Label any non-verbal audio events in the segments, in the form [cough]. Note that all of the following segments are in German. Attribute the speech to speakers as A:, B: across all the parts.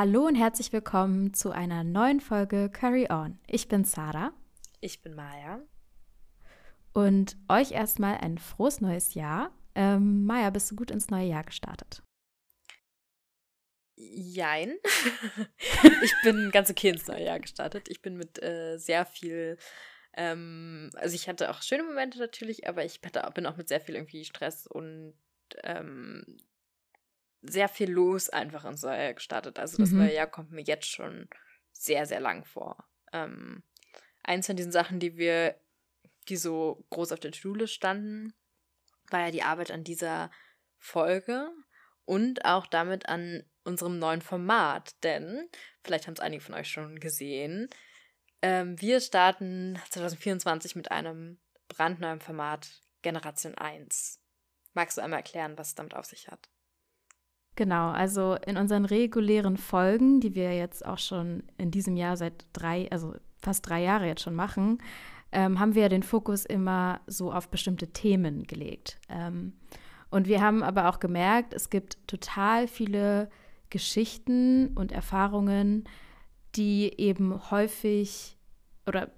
A: Hallo und herzlich willkommen zu einer neuen Folge Curry On. Ich bin Sarah.
B: Ich bin Maya.
A: Und euch erstmal ein frohes neues Jahr. Ähm, Maya, bist du gut ins neue Jahr gestartet?
B: Jein. [laughs] ich bin ganz okay ins neue Jahr gestartet. Ich bin mit äh, sehr viel, ähm, also ich hatte auch schöne Momente natürlich, aber ich hatte, bin auch mit sehr viel irgendwie Stress und ähm, sehr viel los einfach neue Jahr gestartet. Also das mhm. neue Jahr kommt mir jetzt schon sehr, sehr lang vor. Ähm, eins von diesen Sachen, die wir, die so groß auf der Schule standen, war ja die Arbeit an dieser Folge und auch damit an unserem neuen Format. Denn, vielleicht haben es einige von euch schon gesehen, ähm, wir starten 2024 mit einem brandneuen Format Generation 1. Magst du einmal erklären, was es damit auf sich hat?
A: Genau, also in unseren regulären Folgen, die wir jetzt auch schon in diesem Jahr seit drei, also fast drei Jahre jetzt schon machen, ähm, haben wir den Fokus immer so auf bestimmte Themen gelegt. Ähm, und wir haben aber auch gemerkt, es gibt total viele Geschichten und Erfahrungen, die eben häufig oder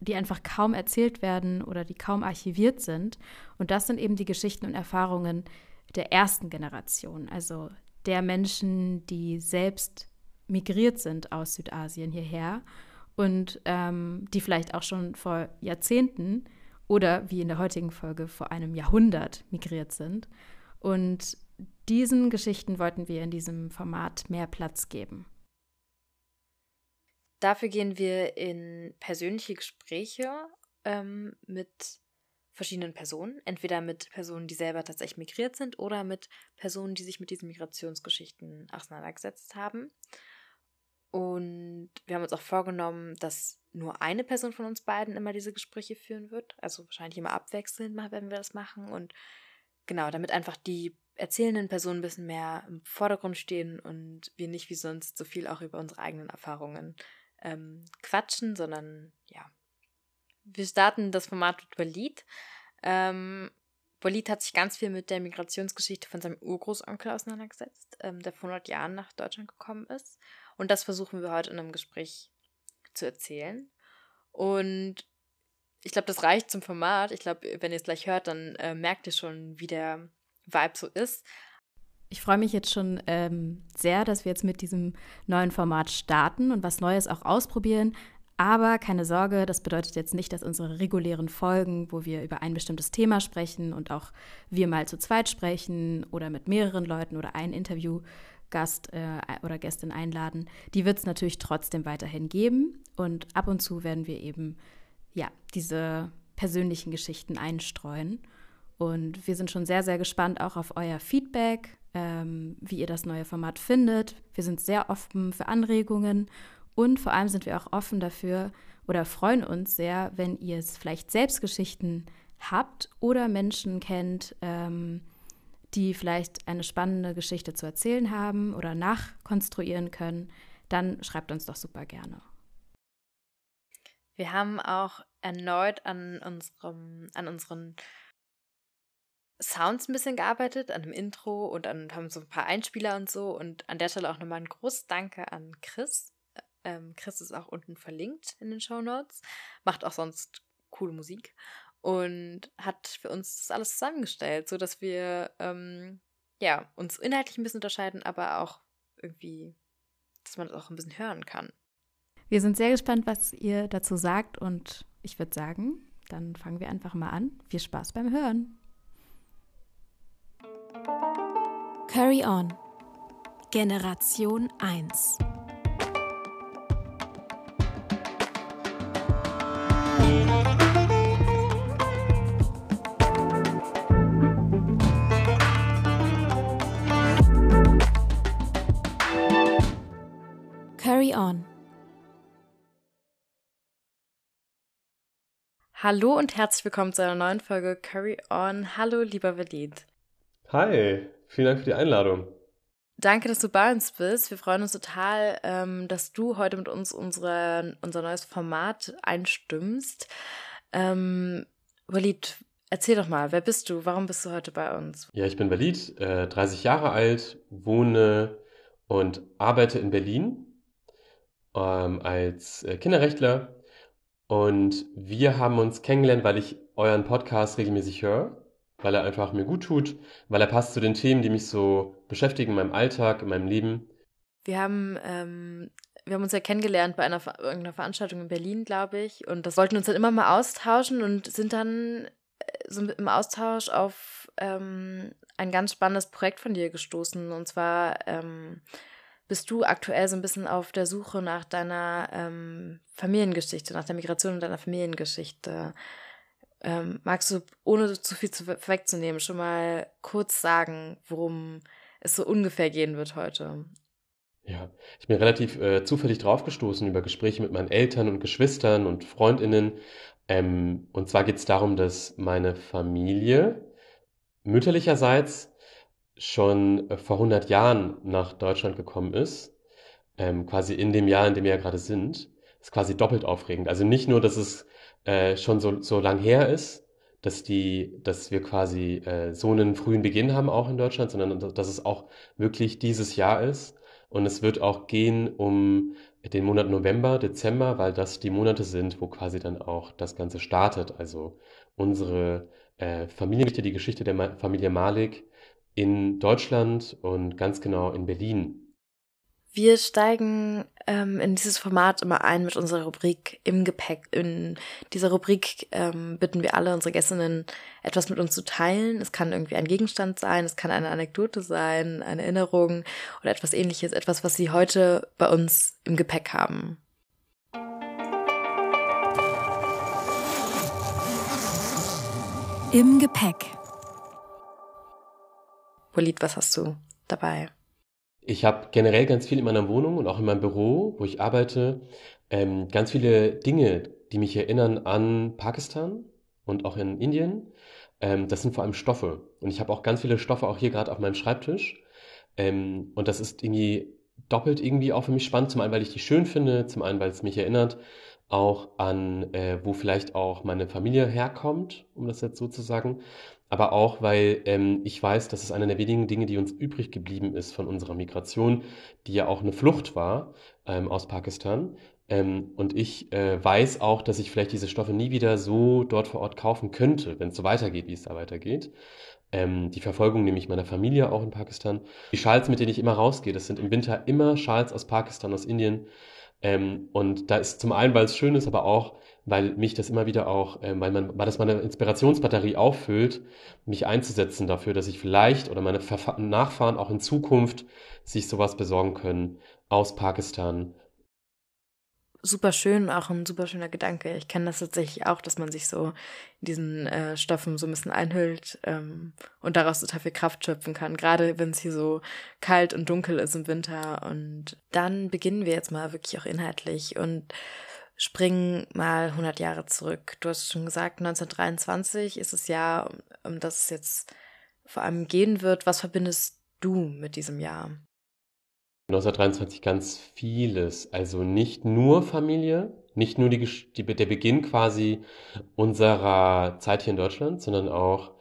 A: die einfach kaum erzählt werden oder die kaum archiviert sind. Und das sind eben die Geschichten und Erfahrungen der ersten Generation, also der Menschen, die selbst migriert sind aus Südasien hierher und ähm, die vielleicht auch schon vor Jahrzehnten oder wie in der heutigen Folge vor einem Jahrhundert migriert sind. Und diesen Geschichten wollten wir in diesem Format mehr Platz geben.
B: Dafür gehen wir in persönliche Gespräche ähm, mit verschiedenen Personen, entweder mit Personen, die selber tatsächlich migriert sind oder mit Personen, die sich mit diesen Migrationsgeschichten auseinandergesetzt haben. Und wir haben uns auch vorgenommen, dass nur eine Person von uns beiden immer diese Gespräche führen wird. Also wahrscheinlich immer abwechselnd werden wir das machen. Und genau, damit einfach die erzählenden Personen ein bisschen mehr im Vordergrund stehen und wir nicht wie sonst so viel auch über unsere eigenen Erfahrungen ähm, quatschen, sondern ja, wir starten das Format mit Walid. Ähm, Walid hat sich ganz viel mit der Migrationsgeschichte von seinem Urgroßonkel auseinandergesetzt, ähm, der vor 100 Jahren nach Deutschland gekommen ist. Und das versuchen wir heute in einem Gespräch zu erzählen. Und ich glaube, das reicht zum Format. Ich glaube, wenn ihr es gleich hört, dann äh, merkt ihr schon, wie der Vibe so ist.
A: Ich freue mich jetzt schon ähm, sehr, dass wir jetzt mit diesem neuen Format starten und was Neues auch ausprobieren. Aber keine Sorge, das bedeutet jetzt nicht, dass unsere regulären Folgen, wo wir über ein bestimmtes Thema sprechen und auch wir mal zu zweit sprechen oder mit mehreren Leuten oder einen Interviewgast äh, oder Gästin einladen, die wird es natürlich trotzdem weiterhin geben. Und ab und zu werden wir eben ja diese persönlichen Geschichten einstreuen. Und wir sind schon sehr, sehr gespannt auch auf euer Feedback, ähm, wie ihr das neue Format findet. Wir sind sehr offen für Anregungen und vor allem sind wir auch offen dafür oder freuen uns sehr, wenn ihr es vielleicht selbst Geschichten habt oder Menschen kennt, ähm, die vielleicht eine spannende Geschichte zu erzählen haben oder nachkonstruieren können, dann schreibt uns doch super gerne.
B: Wir haben auch erneut an unserem, an unseren Sounds ein bisschen gearbeitet, an dem Intro und an haben so ein paar Einspieler und so. Und an der Stelle auch nochmal ein großes Danke an Chris, ähm, Chris ist auch unten verlinkt in den Show Notes. Macht auch sonst coole Musik und hat für uns das alles zusammengestellt, sodass wir ähm, ja, uns inhaltlich ein bisschen unterscheiden, aber auch irgendwie, dass man das auch ein bisschen hören kann.
A: Wir sind sehr gespannt, was ihr dazu sagt und ich würde sagen, dann fangen wir einfach mal an. Viel Spaß beim Hören. Carry On. Generation 1. Carry On.
B: Hallo und herzlich willkommen zu einer neuen Folge Carry On. Hallo, lieber Valid.
C: Hi, vielen Dank für die Einladung.
B: Danke, dass du bei uns bist. Wir freuen uns total, ähm, dass du heute mit uns unsere, unser neues Format einstimmst. Ähm, Walid, erzähl doch mal, wer bist du? Warum bist du heute bei uns?
C: Ja, ich bin Walid, äh, 30 Jahre alt, wohne und arbeite in Berlin ähm, als äh, Kinderrechtler. Und wir haben uns kennengelernt, weil ich euren Podcast regelmäßig höre, weil er einfach mir gut tut, weil er passt zu den Themen, die mich so beschäftigen in meinem Alltag, in meinem Leben.
B: Wir haben, ähm, wir haben uns ja kennengelernt bei einer, irgendeiner Veranstaltung in Berlin, glaube ich. Und das wollten uns dann immer mal austauschen und sind dann äh, so im Austausch auf ähm, ein ganz spannendes Projekt von dir gestoßen. Und zwar ähm, bist du aktuell so ein bisschen auf der Suche nach deiner ähm, Familiengeschichte, nach der Migration und deiner Familiengeschichte. Ähm, magst du, ohne zu viel zu vorwegzunehmen, schon mal kurz sagen, worum es so ungefähr gehen wird heute?
C: Ja, ich bin relativ äh, zufällig draufgestoßen über Gespräche mit meinen Eltern und Geschwistern und Freundinnen. Ähm, und zwar geht es darum, dass meine Familie mütterlicherseits schon äh, vor 100 Jahren nach Deutschland gekommen ist, ähm, quasi in dem Jahr, in dem wir ja gerade sind, ist quasi doppelt aufregend. Also nicht nur, dass es äh, schon so, so lang her ist, dass die, dass wir quasi äh, so einen frühen Beginn haben auch in Deutschland, sondern dass es auch wirklich dieses Jahr ist. Und es wird auch gehen um den Monat November, Dezember, weil das die Monate sind, wo quasi dann auch das Ganze startet. Also unsere äh, Familiengeschichte, die Geschichte der Ma Familie Malik in Deutschland und ganz genau in Berlin.
B: Wir steigen ähm, in dieses Format immer ein mit unserer Rubrik im Gepäck. In dieser Rubrik ähm, bitten wir alle unsere Gästinnen, etwas mit uns zu teilen. Es kann irgendwie ein Gegenstand sein, es kann eine Anekdote sein, eine Erinnerung oder etwas ähnliches, etwas, was sie heute bei uns im Gepäck haben.
D: Im Gepäck.
B: Walid, was hast du dabei?
C: Ich habe generell ganz viel in meiner Wohnung und auch in meinem Büro, wo ich arbeite, ähm, ganz viele Dinge, die mich erinnern an Pakistan und auch in Indien. Ähm, das sind vor allem Stoffe. Und ich habe auch ganz viele Stoffe auch hier gerade auf meinem Schreibtisch. Ähm, und das ist irgendwie doppelt irgendwie auch für mich spannend. Zum einen, weil ich die schön finde, zum einen, weil es mich erinnert auch an, äh, wo vielleicht auch meine Familie herkommt, um das jetzt so zu sagen aber auch, weil ähm, ich weiß, dass es einer der wenigen Dinge, die uns übrig geblieben ist von unserer Migration, die ja auch eine Flucht war ähm, aus Pakistan. Ähm, und ich äh, weiß auch, dass ich vielleicht diese Stoffe nie wieder so dort vor Ort kaufen könnte, wenn es so weitergeht, wie es da weitergeht. Ähm, die Verfolgung nämlich meiner Familie auch in Pakistan. Die Schals, mit denen ich immer rausgehe, das sind im Winter immer Schals aus Pakistan, aus Indien. Ähm, und da ist zum einen, weil es schön ist, aber auch, weil mich das immer wieder auch, äh, weil man, weil das meine Inspirationsbatterie auffüllt, mich einzusetzen dafür, dass ich vielleicht oder meine Verfa Nachfahren auch in Zukunft sich sowas besorgen können aus Pakistan.
B: Super schön, auch ein super schöner Gedanke. Ich kenne das tatsächlich auch, dass man sich so in diesen äh, Stoffen so ein bisschen einhüllt ähm, und daraus total viel Kraft schöpfen kann, gerade wenn es hier so kalt und dunkel ist im Winter. Und dann beginnen wir jetzt mal wirklich auch inhaltlich und springen mal 100 Jahre zurück. Du hast schon gesagt, 1923 ist das Jahr, um das es jetzt vor allem gehen wird. Was verbindest du mit diesem Jahr?
C: 1923 ganz vieles. Also nicht nur Familie, nicht nur die, die, der Beginn quasi unserer Zeit hier in Deutschland, sondern auch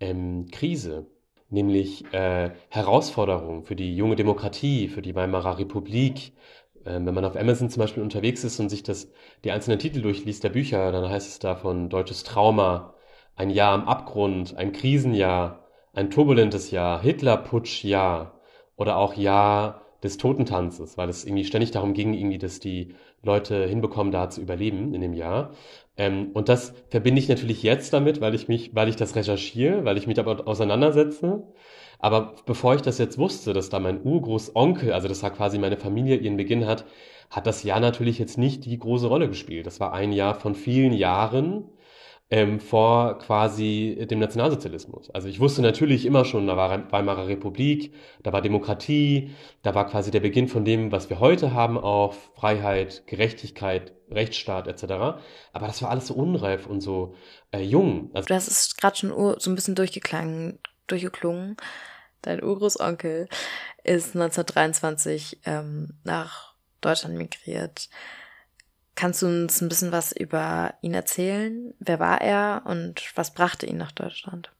C: ähm, Krise, nämlich äh, Herausforderungen für die junge Demokratie, für die Weimarer Republik, wenn man auf Amazon zum Beispiel unterwegs ist und sich das, die einzelnen Titel durchliest der Bücher, dann heißt es davon deutsches Trauma, ein Jahr am Abgrund, ein Krisenjahr, ein turbulentes Jahr, Hitlerputschjahr oder auch Jahr des Totentanzes, weil es irgendwie ständig darum ging, irgendwie, dass die Leute hinbekommen, da zu überleben in dem Jahr. Ähm, und das verbinde ich natürlich jetzt damit, weil ich mich, weil ich das recherchiere, weil ich mich damit auseinandersetze. Aber bevor ich das jetzt wusste, dass da mein Urgroßonkel, also das war quasi meine Familie, ihren Beginn hat, hat das Jahr natürlich jetzt nicht die große Rolle gespielt. Das war ein Jahr von vielen Jahren ähm, vor quasi dem Nationalsozialismus. Also ich wusste natürlich immer schon, da war Weimarer Republik, da war Demokratie, da war quasi der Beginn von dem, was wir heute haben, auch Freiheit, Gerechtigkeit, Rechtsstaat etc. Aber das war alles so unreif und so äh, jung.
B: Also das ist gerade schon so ein bisschen durchgeklungen, durchgeklungen. Dein Urgroßonkel ist 1923 ähm, nach Deutschland migriert. Kannst du uns ein bisschen was über ihn erzählen? Wer war er und was brachte ihn nach Deutschland?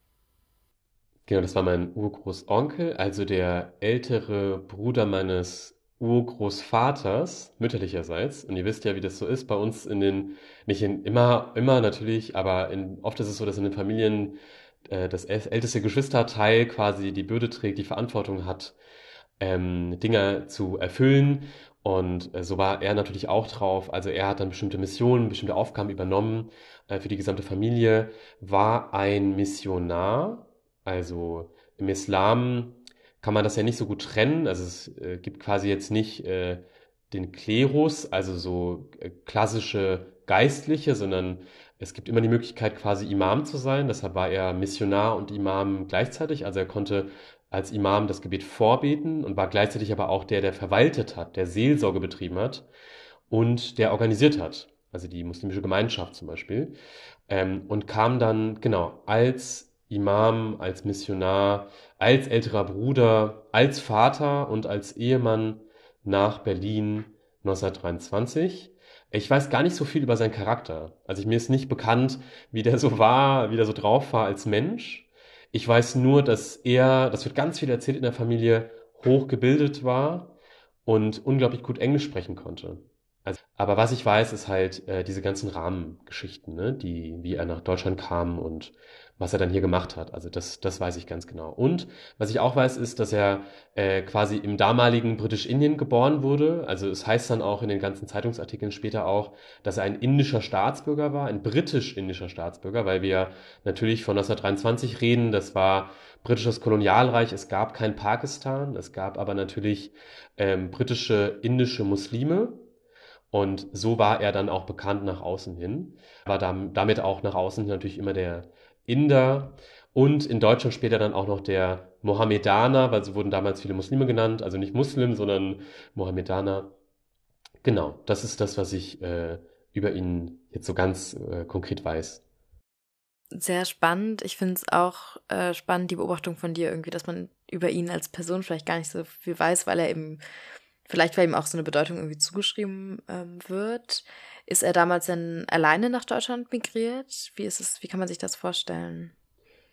C: Genau, das war mein Urgroßonkel, also der ältere Bruder meines Urgroßvaters, mütterlicherseits. Und ihr wisst ja, wie das so ist bei uns in den, nicht in, immer, immer natürlich, aber in, oft ist es so, dass in den Familien äh, das älteste Geschwisterteil quasi die Bürde trägt, die Verantwortung hat, ähm, Dinge zu erfüllen. Und äh, so war er natürlich auch drauf. Also er hat dann bestimmte Missionen, bestimmte Aufgaben übernommen äh, für die gesamte Familie, war ein Missionar. Also im Islam kann man das ja nicht so gut trennen. Also es äh, gibt quasi jetzt nicht äh, den Klerus, also so äh, klassische Geistliche, sondern es gibt immer die Möglichkeit, quasi Imam zu sein. Deshalb war er Missionar und Imam gleichzeitig. Also er konnte als Imam das Gebet vorbeten und war gleichzeitig aber auch der, der verwaltet hat, der Seelsorge betrieben hat und der organisiert hat. Also die muslimische Gemeinschaft zum Beispiel. Ähm, und kam dann, genau, als Imam, als Missionar, als älterer Bruder, als Vater und als Ehemann nach Berlin 1923. Ich weiß gar nicht so viel über seinen Charakter. Also mir ist nicht bekannt, wie der so war, wie der so drauf war als Mensch. Ich weiß nur, dass er, das wird ganz viel erzählt in der Familie, hochgebildet war und unglaublich gut Englisch sprechen konnte. Also, aber was ich weiß, ist halt äh, diese ganzen Rahmengeschichten, ne? die, wie er nach Deutschland kam und was er dann hier gemacht hat. Also das, das weiß ich ganz genau. Und was ich auch weiß, ist, dass er äh, quasi im damaligen British-Indien geboren wurde. Also es heißt dann auch in den ganzen Zeitungsartikeln später auch, dass er ein indischer Staatsbürger war, ein britisch-indischer Staatsbürger, weil wir natürlich von 1923 reden. Das war britisches Kolonialreich. Es gab kein Pakistan. Es gab aber natürlich ähm, britische, indische Muslime. Und so war er dann auch bekannt nach außen hin. War damit auch nach außen hin natürlich immer der Inder und in Deutschland später dann auch noch der Mohammedaner, weil so wurden damals viele Muslime genannt, also nicht Muslim, sondern Mohammedaner. Genau, das ist das, was ich äh, über ihn jetzt so ganz äh, konkret weiß.
B: Sehr spannend. Ich finde es auch äh, spannend, die Beobachtung von dir irgendwie, dass man über ihn als Person vielleicht gar nicht so viel weiß, weil er eben, vielleicht weil ihm auch so eine Bedeutung irgendwie zugeschrieben ähm, wird. Ist er damals denn alleine nach Deutschland migriert? Wie ist es, wie kann man sich das vorstellen?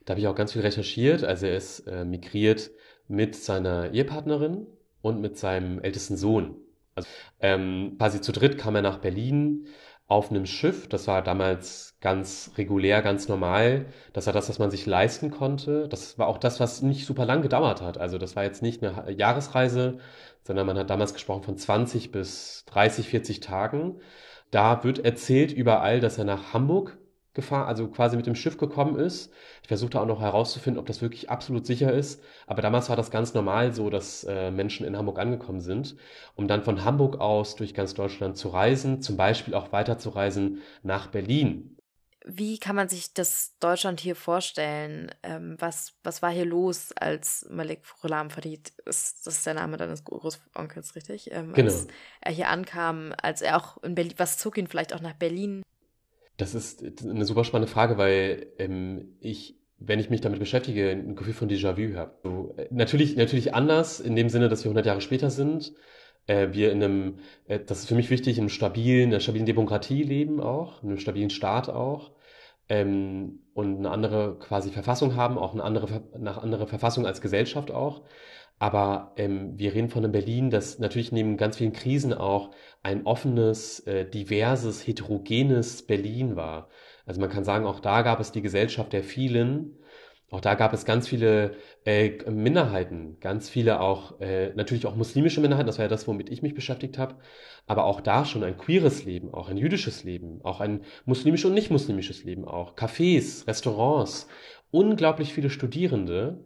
C: Da habe ich auch ganz viel recherchiert. Also er ist äh, migriert mit seiner Ehepartnerin und mit seinem ältesten Sohn. Also ähm, quasi zu dritt kam er nach Berlin auf einem Schiff. Das war damals ganz regulär, ganz normal. Das war das, was man sich leisten konnte. Das war auch das, was nicht super lang gedauert hat. Also das war jetzt nicht eine Jahresreise, sondern man hat damals gesprochen von 20 bis 30, 40 Tagen. Da wird erzählt überall, dass er nach Hamburg gefahren, also quasi mit dem Schiff gekommen ist. Ich versuchte auch noch herauszufinden, ob das wirklich absolut sicher ist. Aber damals war das ganz normal so, dass äh, Menschen in Hamburg angekommen sind, um dann von Hamburg aus durch ganz Deutschland zu reisen, zum Beispiel auch weiterzureisen nach Berlin.
B: Wie kann man sich das Deutschland hier vorstellen? Ähm, was, was war hier los, als Malik Ghulam Farid, ist, das ist der Name deines Großonkels, richtig? Ähm, genau. Als er hier ankam, als er auch in Berlin, was zog ihn vielleicht auch nach Berlin?
C: Das ist eine super spannende Frage, weil ähm, ich, wenn ich mich damit beschäftige, ein Gefühl von Déjà-vu habe. So, äh, natürlich, natürlich anders, in dem Sinne, dass wir 100 Jahre später sind. Äh, wir in einem, äh, das ist für mich wichtig, in einem stabilen, einer stabilen Demokratie leben auch, in einem stabilen Staat auch ähm, und eine andere quasi Verfassung haben, auch eine andere, eine andere Verfassung als Gesellschaft auch. Aber ähm, wir reden von einem Berlin, das natürlich neben ganz vielen Krisen auch ein offenes, äh, diverses, heterogenes Berlin war. Also man kann sagen, auch da gab es die Gesellschaft der vielen auch da gab es ganz viele äh, Minderheiten, ganz viele auch, äh, natürlich auch muslimische Minderheiten, das war ja das, womit ich mich beschäftigt habe, aber auch da schon ein queeres Leben, auch ein jüdisches Leben, auch ein muslimisches und nicht muslimisches Leben auch, Cafés, Restaurants, unglaublich viele Studierende,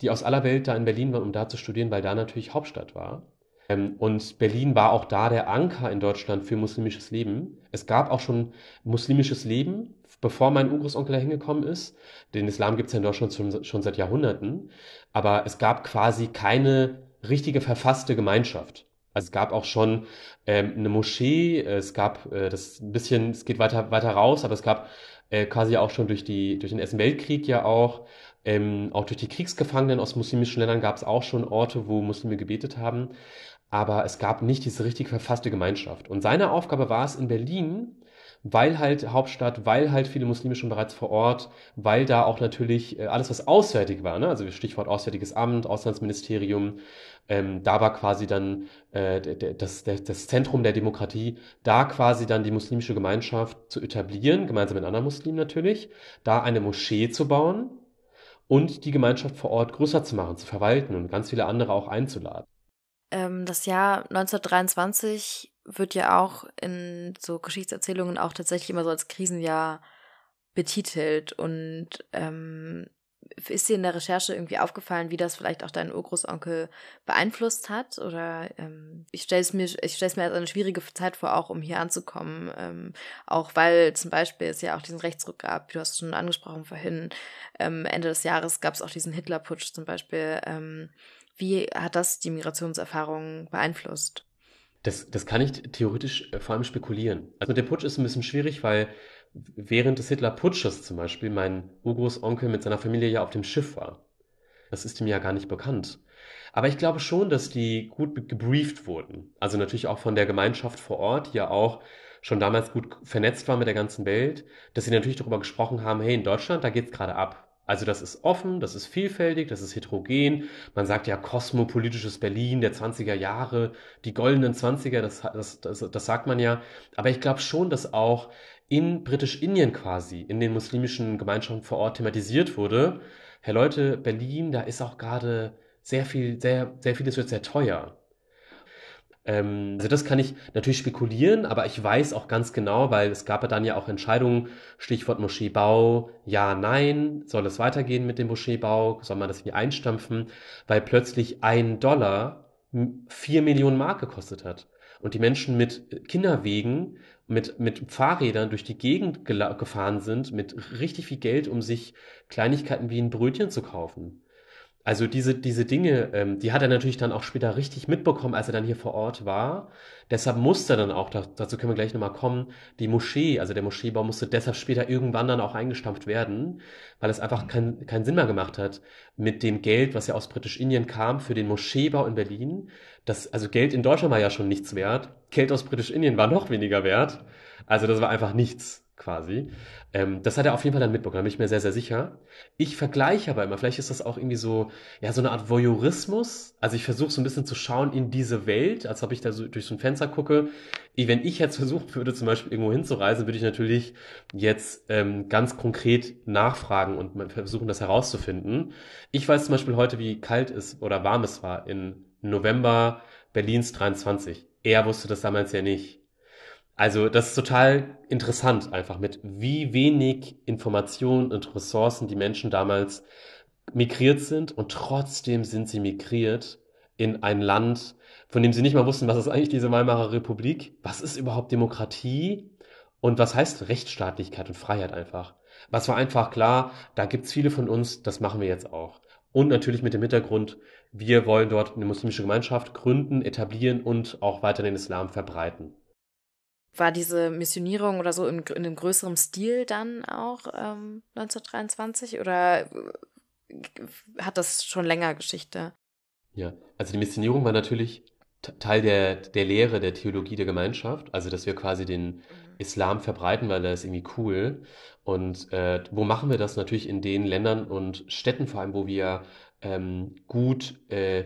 C: die aus aller Welt da in Berlin waren, um da zu studieren, weil da natürlich Hauptstadt war. Ähm, und Berlin war auch da der Anker in Deutschland für muslimisches Leben. Es gab auch schon muslimisches Leben, bevor mein Urgroßonkel da hingekommen ist. Den Islam gibt es ja in Deutschland schon, schon seit Jahrhunderten. Aber es gab quasi keine richtige verfasste Gemeinschaft. Also es gab auch schon ähm, eine Moschee, es gab äh, das ein bisschen, es geht weiter weiter raus, aber es gab äh, quasi auch schon durch die durch den Ersten Weltkrieg ja auch ähm, auch durch die Kriegsgefangenen aus muslimischen Ländern gab es auch schon Orte, wo Muslime gebetet haben aber es gab nicht diese richtig verfasste Gemeinschaft. Und seine Aufgabe war es in Berlin, weil halt Hauptstadt, weil halt viele Muslime schon bereits vor Ort, weil da auch natürlich äh, alles, was auswärtig war, ne? also Stichwort Auswärtiges Amt, Auslandsministerium, ähm, da war quasi dann äh, das, das Zentrum der Demokratie, da quasi dann die muslimische Gemeinschaft zu etablieren, gemeinsam mit anderen Muslimen natürlich, da eine Moschee zu bauen und die Gemeinschaft vor Ort größer zu machen, zu verwalten und ganz viele andere auch einzuladen.
B: Ähm, das Jahr 1923 wird ja auch in so Geschichtserzählungen auch tatsächlich immer so als Krisenjahr betitelt. Und ähm, ist dir in der Recherche irgendwie aufgefallen, wie das vielleicht auch deinen Urgroßonkel beeinflusst hat? Oder ähm, ich stelle es mir, ich stelle es mir als eine schwierige Zeit vor, auch um hier anzukommen. Ähm, auch weil zum Beispiel es ja auch diesen Rechtsruck gab, du hast es schon angesprochen vorhin. Ähm, Ende des Jahres gab es auch diesen Hitlerputsch zum Beispiel. Ähm, wie hat das die Migrationserfahrung beeinflusst?
C: Das, das kann ich theoretisch äh, vor allem spekulieren. Also der Putsch ist ein bisschen schwierig, weil während des Hitler-Putsches zum Beispiel mein Urgroßonkel mit seiner Familie ja auf dem Schiff war. Das ist ihm ja gar nicht bekannt. Aber ich glaube schon, dass die gut gebrieft wurden. Also natürlich auch von der Gemeinschaft vor Ort, die ja auch schon damals gut vernetzt war mit der ganzen Welt, dass sie natürlich darüber gesprochen haben, hey, in Deutschland, da geht's gerade ab. Also das ist offen, das ist vielfältig, das ist heterogen. Man sagt ja kosmopolitisches Berlin der 20er Jahre, die goldenen 20er, das, das, das, das sagt man ja. Aber ich glaube schon, dass auch in Britisch-Indien quasi, in den muslimischen Gemeinschaften vor Ort thematisiert wurde. Herr Leute, Berlin, da ist auch gerade sehr viel, sehr, sehr vieles wird sehr teuer. Ähm, also das kann ich natürlich spekulieren, aber ich weiß auch ganz genau, weil es gab ja dann ja auch Entscheidungen, Stichwort Moscheebau, ja, nein, soll es weitergehen mit dem Moscheebau, soll man das irgendwie einstampfen, weil plötzlich ein Dollar vier Millionen Mark gekostet hat. Und die Menschen mit Kinderwegen, mit, mit Fahrrädern durch die Gegend gefahren sind, mit richtig viel Geld, um sich Kleinigkeiten wie ein Brötchen zu kaufen. Also diese, diese Dinge, ähm, die hat er natürlich dann auch später richtig mitbekommen, als er dann hier vor Ort war. Deshalb musste dann auch, dazu können wir gleich nochmal kommen, die Moschee, also der Moscheebau musste deshalb später irgendwann dann auch eingestampft werden, weil es einfach keinen keinen Sinn mehr gemacht hat, mit dem Geld, was ja aus Britisch-Indien kam, für den Moscheebau in Berlin. Das, also Geld in Deutschland war ja schon nichts wert. Geld aus Britisch-Indien war noch weniger wert. Also das war einfach nichts quasi. Ähm, das hat er auf jeden Fall dann mitbekommen, da bin ich mir sehr, sehr sicher. Ich vergleiche aber immer, vielleicht ist das auch irgendwie so, ja, so eine Art Voyeurismus. Also ich versuche so ein bisschen zu schauen in diese Welt, als ob ich da so durch so ein Fenster gucke. Wenn ich jetzt [laughs] versuchen würde, zum Beispiel irgendwo hinzureisen, würde ich natürlich jetzt ähm, ganz konkret nachfragen und versuchen, das herauszufinden. Ich weiß zum Beispiel heute, wie kalt es oder warm es war in November Berlins 23. Er wusste das damals ja nicht. Also das ist total interessant einfach mit wie wenig Informationen und Ressourcen die Menschen damals migriert sind und trotzdem sind sie migriert in ein Land, von dem sie nicht mal wussten, was ist eigentlich diese Weimarer Republik, was ist überhaupt Demokratie und was heißt Rechtsstaatlichkeit und Freiheit einfach. Was war einfach klar, da gibt's viele von uns, das machen wir jetzt auch. Und natürlich mit dem Hintergrund, wir wollen dort eine muslimische Gemeinschaft gründen, etablieren und auch weiter den Islam verbreiten.
B: War diese Missionierung oder so in, in einem größeren Stil dann auch ähm, 1923 oder äh, hat das schon länger Geschichte?
C: Ja, also die Missionierung war natürlich Teil der, der Lehre der Theologie der Gemeinschaft, also dass wir quasi den mhm. Islam verbreiten, weil das ist irgendwie cool. Und äh, wo machen wir das? Natürlich in den Ländern und Städten vor allem, wo wir ähm, gut äh,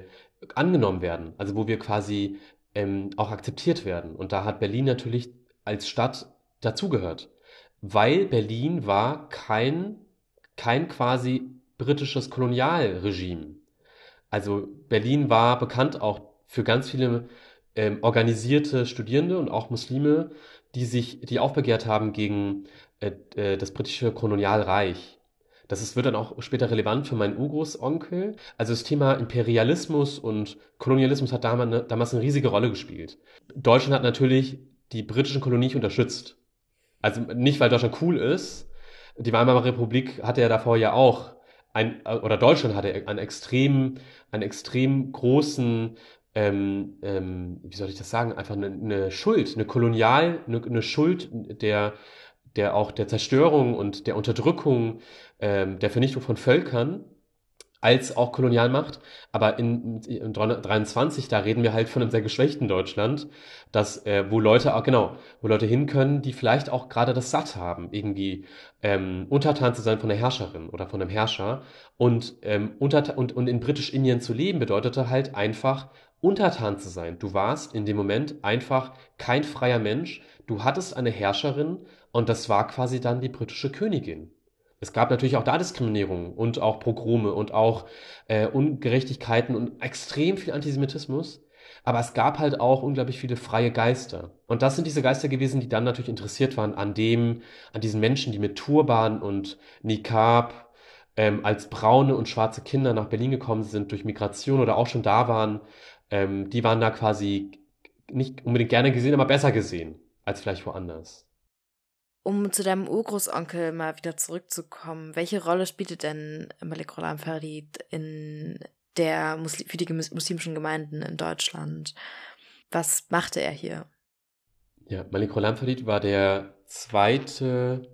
C: angenommen werden, also wo wir quasi ähm, auch akzeptiert werden. Und da hat Berlin natürlich als Stadt dazugehört, weil Berlin war kein, kein quasi britisches Kolonialregime. Also Berlin war bekannt auch für ganz viele ähm, organisierte Studierende und auch Muslime, die sich, die aufbegehrt haben gegen äh, äh, das britische Kolonialreich. Das ist, wird dann auch später relevant für meinen Urgroßonkel. Also das Thema Imperialismus und Kolonialismus hat damals eine, damals eine riesige Rolle gespielt. Deutschland hat natürlich die britischen Kolonien unterstützt. Also nicht, weil Deutschland cool ist. Die Weimarer Republik hatte ja davor ja auch ein, oder Deutschland hatte einen extrem, einen extrem großen, ähm, ähm, wie soll ich das sagen, einfach eine, eine Schuld, eine Kolonial, eine, eine Schuld der, der auch der Zerstörung und der Unterdrückung, ähm, der Vernichtung von Völkern. Als auch Kolonialmacht. Aber in, in 23, da reden wir halt von einem sehr geschwächten Deutschland, dass, äh, wo Leute auch, genau, wo Leute hin können, die vielleicht auch gerade das satt haben, irgendwie ähm, untertan zu sein von der Herrscherin oder von einem Herrscher. Und, ähm, unter, und, und in Britisch-Indien zu leben bedeutete halt einfach untertan zu sein. Du warst in dem Moment einfach kein freier Mensch. Du hattest eine Herrscherin und das war quasi dann die britische Königin. Es gab natürlich auch da Diskriminierung und auch Pogrome und auch äh, Ungerechtigkeiten und extrem viel Antisemitismus. Aber es gab halt auch unglaublich viele freie Geister. Und das sind diese Geister gewesen, die dann natürlich interessiert waren an dem, an diesen Menschen, die mit Turban und Nikab ähm, als braune und schwarze Kinder nach Berlin gekommen sind durch Migration oder auch schon da waren. Ähm, die waren da quasi nicht unbedingt gerne gesehen, aber besser gesehen als vielleicht woanders.
B: Um zu deinem Urgroßonkel mal wieder zurückzukommen, welche Rolle spielte denn Malik Rolam Farid in der Muslim für die muslimischen Gemeinden in Deutschland? Was machte er hier?
C: Ja, Malik Rolam Farid war der zweite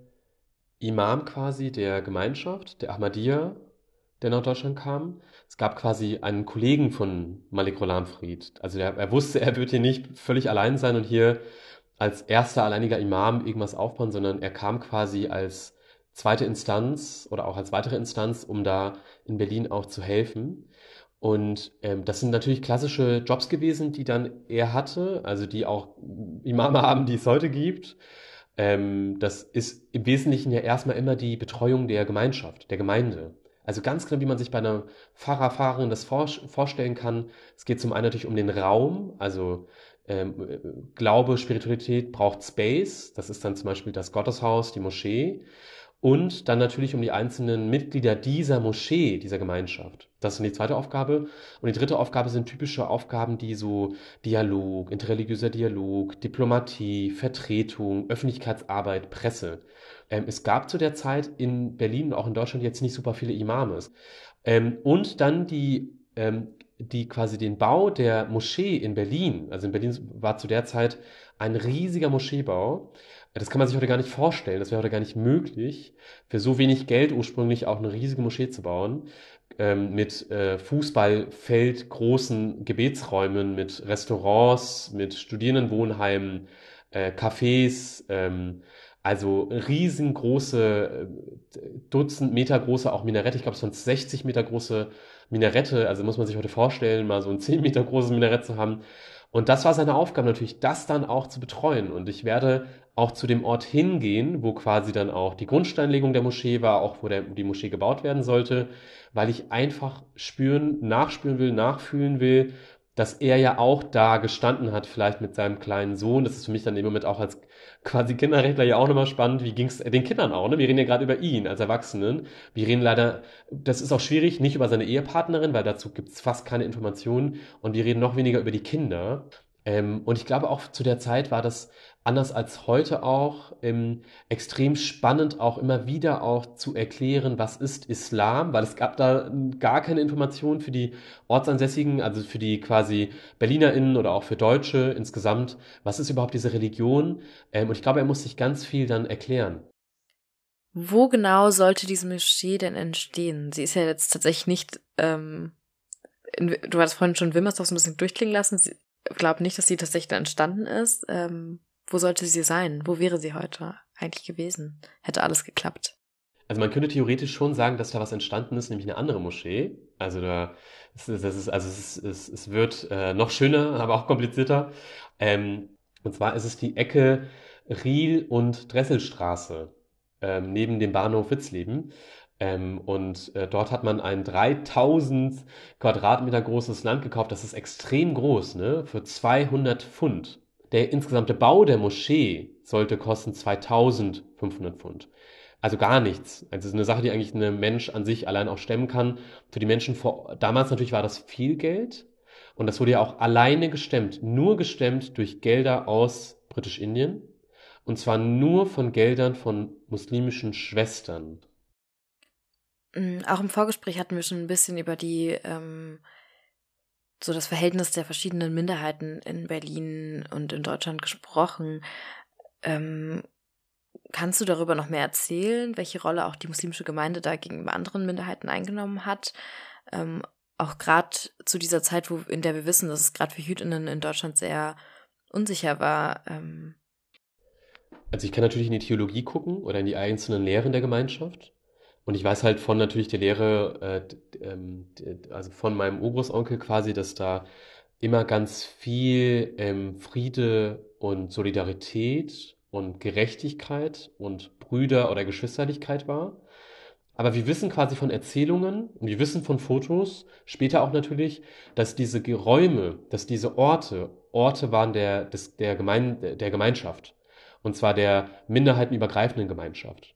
C: Imam quasi der Gemeinschaft, der Ahmadiyya, der nach Deutschland kam. Es gab quasi einen Kollegen von Malik Rolam Farid. Also der, er wusste, er wird hier nicht völlig allein sein und hier als erster alleiniger Imam irgendwas aufbauen, sondern er kam quasi als zweite Instanz oder auch als weitere Instanz, um da in Berlin auch zu helfen. Und ähm, das sind natürlich klassische Jobs gewesen, die dann er hatte, also die auch Imame haben, die es heute gibt. Ähm, das ist im Wesentlichen ja erstmal immer die Betreuung der Gemeinschaft, der Gemeinde. Also ganz genau, wie man sich bei einer Pfarrer, Pfarrerin das vor, vorstellen kann. Es geht zum einen natürlich um den Raum, also ähm, Glaube, Spiritualität braucht Space. Das ist dann zum Beispiel das Gotteshaus, die Moschee. Und dann natürlich um die einzelnen Mitglieder dieser Moschee, dieser Gemeinschaft. Das ist die zweite Aufgabe. Und die dritte Aufgabe sind typische Aufgaben, die so Dialog, interreligiöser Dialog, Diplomatie, Vertretung, Öffentlichkeitsarbeit, Presse. Ähm, es gab zu der Zeit in Berlin und auch in Deutschland jetzt nicht super viele Imames. Ähm, und dann die ähm, die quasi den Bau der Moschee in Berlin, also in Berlin war zu der Zeit ein riesiger Moscheebau. Das kann man sich heute gar nicht vorstellen, das wäre heute gar nicht möglich, für so wenig Geld ursprünglich auch eine riesige Moschee zu bauen, ähm, mit äh, Fußballfeld, großen Gebetsräumen, mit Restaurants, mit Studierendenwohnheimen, äh, Cafés, ähm, also riesengroße, äh, Dutzend Meter große, auch Minarette, ich glaube es waren 60 Meter große Minarette, also muss man sich heute vorstellen, mal so ein 10 Meter großes Minarett zu haben. Und das war seine Aufgabe natürlich, das dann auch zu betreuen. Und ich werde auch zu dem Ort hingehen, wo quasi dann auch die Grundsteinlegung der Moschee war, auch wo der, die Moschee gebaut werden sollte, weil ich einfach spüren, nachspüren will, nachfühlen will, dass er ja auch da gestanden hat, vielleicht mit seinem kleinen Sohn. Das ist für mich dann im Moment auch als quasi Kinderrechtler ja auch nochmal spannend. Wie ging es den Kindern auch? Ne? Wir reden ja gerade über ihn als Erwachsenen. Wir reden leider, das ist auch schwierig, nicht über seine Ehepartnerin, weil dazu gibt es fast keine Informationen. Und wir reden noch weniger über die Kinder. Ähm, und ich glaube auch zu der Zeit war das anders als heute auch ähm, extrem spannend, auch immer wieder auch zu erklären, was ist Islam, weil es gab da gar keine Informationen für die Ortsansässigen, also für die quasi BerlinerInnen oder auch für Deutsche insgesamt, was ist überhaupt diese Religion? Ähm, und ich glaube, er muss sich ganz viel dann erklären.
B: Wo genau sollte diese Moschee denn entstehen? Sie ist ja jetzt tatsächlich nicht, ähm, in, du hattest vorhin schon Wilmersdorf so ein bisschen durchklingen lassen. Ich glaube nicht, dass sie tatsächlich entstanden ist. Ähm, wo sollte sie sein? Wo wäre sie heute eigentlich gewesen? Hätte alles geklappt.
C: Also man könnte theoretisch schon sagen, dass da was entstanden ist, nämlich eine andere Moschee. Also da, das ist, also es, ist, es, wird äh, noch schöner, [laughs] aber auch komplizierter. Ähm, und zwar ist es die Ecke Riel und Dresselstraße ähm, neben dem Bahnhof Witzleben. Ähm, und äh, dort hat man ein 3000 Quadratmeter großes Land gekauft. Das ist extrem groß, ne? Für 200 Pfund. Der insgesamte Bau der Moschee sollte kosten 2500 Pfund. Also gar nichts. Also es ist eine Sache, die eigentlich ein Mensch an sich allein auch stemmen kann. Für die Menschen vor, damals natürlich war das viel Geld. Und das wurde ja auch alleine gestemmt. Nur gestemmt durch Gelder aus Britisch-Indien. Und zwar nur von Geldern von muslimischen Schwestern.
B: Mm, auch im Vorgespräch hatten wir schon ein bisschen über die ähm, so das Verhältnis der verschiedenen Minderheiten in Berlin und in Deutschland gesprochen. Ähm, kannst du darüber noch mehr erzählen, welche Rolle auch die muslimische Gemeinde da gegenüber anderen Minderheiten eingenommen hat? ähm, auch gerade zu dieser Zeit, wo, in der wir wissen, dass es gerade für Jüdinnen in Deutschland sehr unsicher war. Ähm
C: also ich kann natürlich in die Theologie gucken oder in die einzelnen Lehren der Gemeinschaft. Und ich weiß halt von natürlich der Lehre, äh, ähm, also von meinem Urgroßonkel quasi, dass da immer ganz viel ähm, Friede und Solidarität und Gerechtigkeit und Brüder- oder Geschwisterlichkeit war. Aber wir wissen quasi von Erzählungen und wir wissen von Fotos, später auch natürlich, dass diese Räume, dass diese Orte, Orte waren der, des, der, Gemein, der Gemeinschaft. Und zwar der minderheitenübergreifenden Gemeinschaft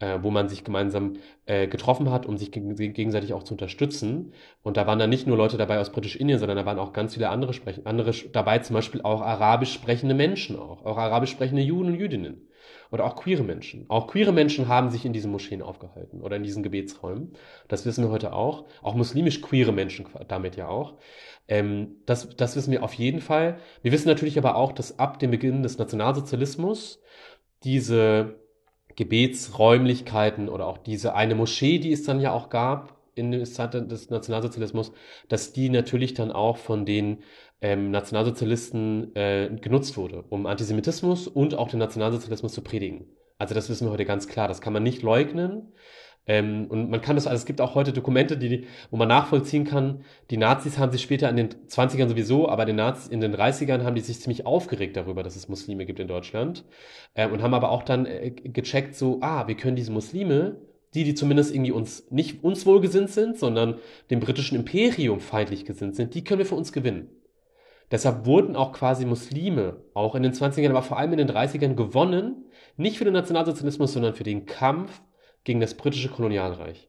C: äh, wo man sich gemeinsam äh, getroffen hat, um sich gegenseitig auch zu unterstützen. Und da waren dann nicht nur Leute dabei aus Britisch-Indien, sondern da waren auch ganz viele andere, Sprechen, andere dabei, zum Beispiel auch arabisch sprechende Menschen auch, auch arabisch sprechende Juden und Jüdinnen oder auch queere Menschen. Auch queere Menschen haben sich in diesen Moscheen aufgehalten oder in diesen Gebetsräumen. Das wissen wir heute auch. Auch muslimisch queere Menschen damit ja auch. Ähm, das, das wissen wir auf jeden Fall. Wir wissen natürlich aber auch, dass ab dem Beginn des Nationalsozialismus diese Gebetsräumlichkeiten oder auch diese eine Moschee, die es dann ja auch gab in der Zeit des Nationalsozialismus, dass die natürlich dann auch von den ähm, Nationalsozialisten äh, genutzt wurde, um Antisemitismus und auch den Nationalsozialismus zu predigen. Also das wissen wir heute ganz klar. Das kann man nicht leugnen. Ähm, und man kann das, also es gibt auch heute Dokumente, die, wo man nachvollziehen kann, die Nazis haben sich später in den 20ern sowieso, aber den Nazis, in den 30ern haben die sich ziemlich aufgeregt darüber, dass es Muslime gibt in Deutschland. Ähm, und haben aber auch dann äh, gecheckt, so, ah, wir können diese Muslime, die, die zumindest irgendwie uns, nicht uns wohlgesinnt sind, sondern dem britischen Imperium feindlich gesinnt sind, die können wir für uns gewinnen. Deshalb wurden auch quasi Muslime, auch in den 20ern, aber vor allem in den 30ern gewonnen, nicht für den Nationalsozialismus, sondern für den Kampf gegen das britische Kolonialreich.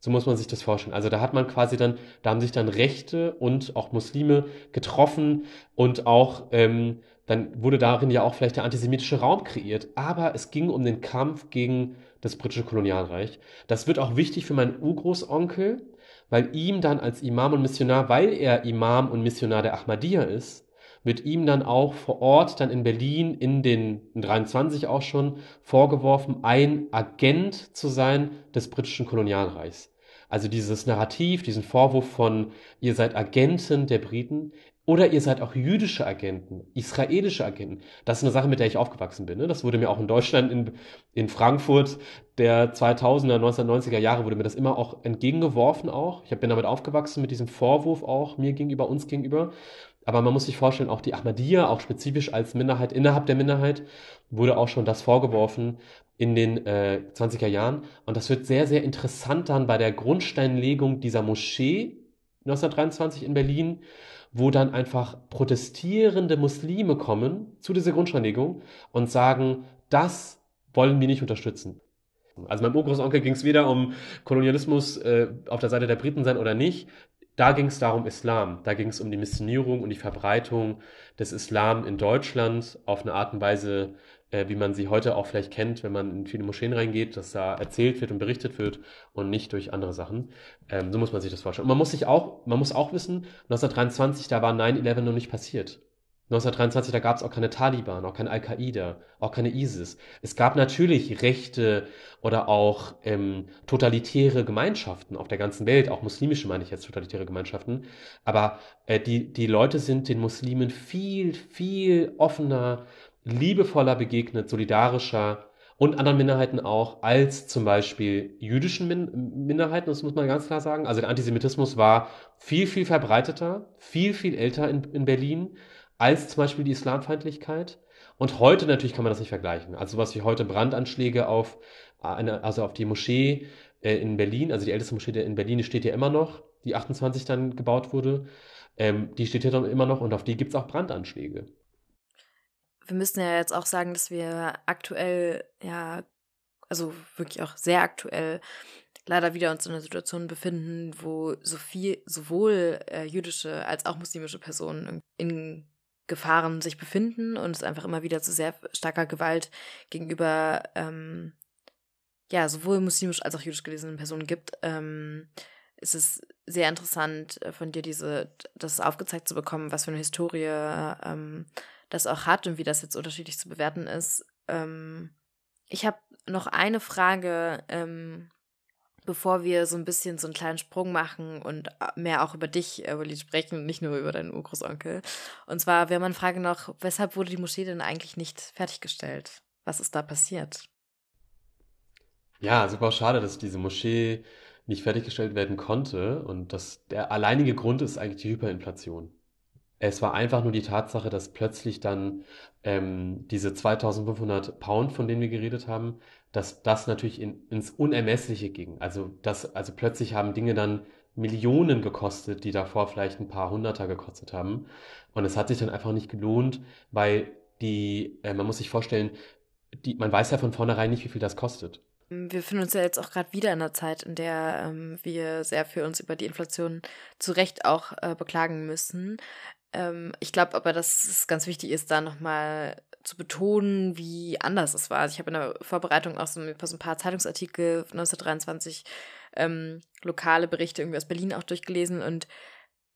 C: So muss man sich das vorstellen. Also da hat man quasi dann, da haben sich dann Rechte und auch Muslime getroffen und auch ähm, dann wurde darin ja auch vielleicht der antisemitische Raum kreiert. Aber es ging um den Kampf gegen das britische Kolonialreich. Das wird auch wichtig für meinen Urgroßonkel, weil ihm dann als Imam und Missionar, weil er Imam und Missionar der Ahmadiyya ist, wird ihm dann auch vor Ort, dann in Berlin, in den in 23 auch schon, vorgeworfen, ein Agent zu sein des britischen Kolonialreichs. Also dieses Narrativ, diesen Vorwurf von, ihr seid Agenten der Briten, oder ihr seid auch jüdische Agenten, israelische Agenten. Das ist eine Sache, mit der ich aufgewachsen bin. Ne? Das wurde mir auch in Deutschland, in, in Frankfurt der 2000er, 1990er Jahre, wurde mir das immer auch entgegengeworfen auch. Ich bin damit aufgewachsen, mit diesem Vorwurf auch mir gegenüber, uns gegenüber. Aber man muss sich vorstellen, auch die Ahmadiyya, auch spezifisch als Minderheit innerhalb der Minderheit, wurde auch schon das vorgeworfen in den äh, 20er Jahren. Und das wird sehr, sehr interessant dann bei der Grundsteinlegung dieser Moschee 1923 in Berlin, wo dann einfach protestierende Muslime kommen zu dieser Grundsteinlegung und sagen, das wollen wir nicht unterstützen. Also meinem Urgroßonkel ging es weder um Kolonialismus äh, auf der Seite der Briten sein oder nicht. Da ging es darum Islam. Da ging es um die Missionierung und die Verbreitung des Islam in Deutschland auf eine Art und Weise, äh, wie man sie heute auch vielleicht kennt, wenn man in viele Moscheen reingeht, dass da erzählt wird und berichtet wird und nicht durch andere Sachen. Ähm, so muss man sich das vorstellen. Und man muss sich auch, man muss auch wissen, 1923, da war 9-11 noch nicht passiert. 1923, da gab es auch keine Taliban, auch keine Al-Qaida, auch keine ISIS. Es gab natürlich rechte oder auch ähm, totalitäre Gemeinschaften auf der ganzen Welt, auch muslimische meine ich jetzt totalitäre Gemeinschaften. Aber äh, die, die Leute sind den Muslimen viel, viel offener, liebevoller begegnet, solidarischer und anderen Minderheiten auch, als zum Beispiel jüdischen Min Minderheiten, das muss man ganz klar sagen. Also der Antisemitismus war viel, viel verbreiteter, viel, viel älter in, in Berlin als zum Beispiel die Islamfeindlichkeit. Und heute natürlich kann man das nicht vergleichen. Also was wie heute Brandanschläge auf eine, also auf die Moschee äh, in Berlin, also die älteste Moschee in Berlin, die steht ja immer noch, die 28 dann gebaut wurde. Ähm, die steht ja dann immer noch und auf die gibt es auch Brandanschläge.
B: Wir müssen ja jetzt auch sagen, dass wir aktuell, ja, also wirklich auch sehr aktuell, leider wieder uns in einer Situation befinden, wo so viel, sowohl äh, jüdische als auch muslimische Personen in Gefahren sich befinden und es einfach immer wieder zu sehr starker Gewalt gegenüber ähm, ja sowohl muslimisch als auch jüdisch gelesenen Personen gibt, ähm, ist es sehr interessant äh, von dir diese das aufgezeigt zu bekommen, was für eine Historie ähm, das auch hat und wie das jetzt unterschiedlich zu bewerten ist. Ähm, ich habe noch eine Frage, ähm, bevor wir so ein bisschen so einen kleinen Sprung machen und äh, mehr auch über dich, äh, Walid, sprechen nicht nur über deinen Urgroßonkel. Und zwar wäre meine Frage noch, weshalb wurde die Moschee denn eigentlich nicht fertiggestellt? Was ist da passiert?
C: Ja, super schade, dass diese Moschee nicht fertiggestellt werden konnte. Und das, der alleinige Grund ist eigentlich die Hyperinflation. Es war einfach nur die Tatsache, dass plötzlich dann ähm, diese 2500 Pound, von denen wir geredet haben, dass das natürlich in, ins Unermessliche ging. Also, das, also plötzlich haben Dinge dann Millionen gekostet, die davor vielleicht ein paar Hunderter gekostet haben. Und es hat sich dann einfach nicht gelohnt, weil die, äh, man muss sich vorstellen, die, man weiß ja von vornherein nicht, wie viel das kostet.
B: Wir befinden uns ja jetzt auch gerade wieder in einer Zeit, in der ähm, wir sehr für uns über die Inflation zu Recht auch äh, beklagen müssen. Ähm, ich glaube aber, dass es ganz wichtig ist, da nochmal zu betonen, wie anders es war. Also ich habe in der Vorbereitung auch so ein, paar Zeitungsartikel 1923 ähm, lokale Berichte irgendwie aus Berlin auch durchgelesen und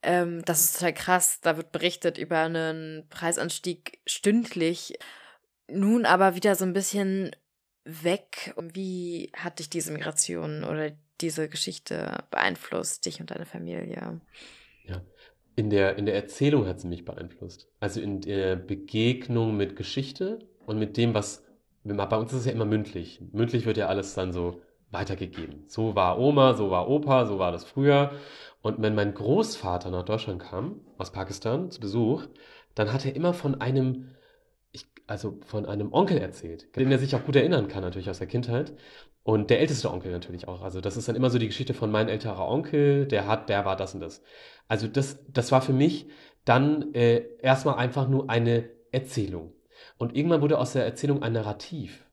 B: ähm, das ist total krass. Da wird berichtet über einen Preisanstieg stündlich. Nun aber wieder so ein bisschen weg. Wie hat dich diese Migration oder diese Geschichte beeinflusst, dich und deine Familie?
C: In der, in der Erzählung hat sie mich beeinflusst. Also in der Begegnung mit Geschichte und mit dem, was. Bei uns ist es ja immer mündlich. Mündlich wird ja alles dann so weitergegeben. So war Oma, so war Opa, so war das früher. Und wenn mein Großvater nach Deutschland kam, aus Pakistan, zu Besuch, dann hat er immer von einem also von einem Onkel erzählt, den er sich auch gut erinnern kann, natürlich aus der Kindheit. Und der älteste Onkel natürlich auch. Also das ist dann immer so die Geschichte von mein älterer Onkel, der hat, der war das und das. Also das, das war für mich dann äh, erstmal einfach nur eine Erzählung. Und irgendwann wurde aus der Erzählung ein Narrativ.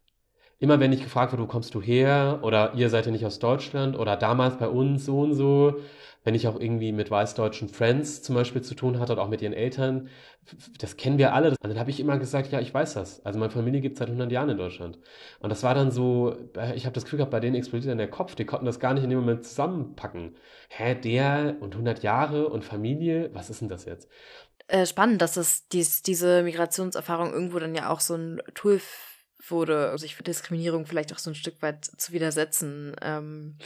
C: Immer wenn ich gefragt wurde, wo kommst du her? Oder ihr seid ja nicht aus Deutschland? Oder damals bei uns so und so wenn ich auch irgendwie mit weißdeutschen Friends zum Beispiel zu tun hatte oder auch mit ihren Eltern, das kennen wir alle. Und dann habe ich immer gesagt, ja, ich weiß das. Also meine Familie gibt es seit 100 Jahren in Deutschland. Und das war dann so, ich habe das Gefühl gehabt, bei denen explodiert dann der Kopf. Die konnten das gar nicht in dem Moment zusammenpacken. Hä, der und 100 Jahre und Familie, was ist denn das jetzt?
B: Äh, spannend, dass das, dies, diese Migrationserfahrung irgendwo dann ja auch so ein Tool wurde, sich für Diskriminierung vielleicht auch so ein Stück weit zu widersetzen. Ähm,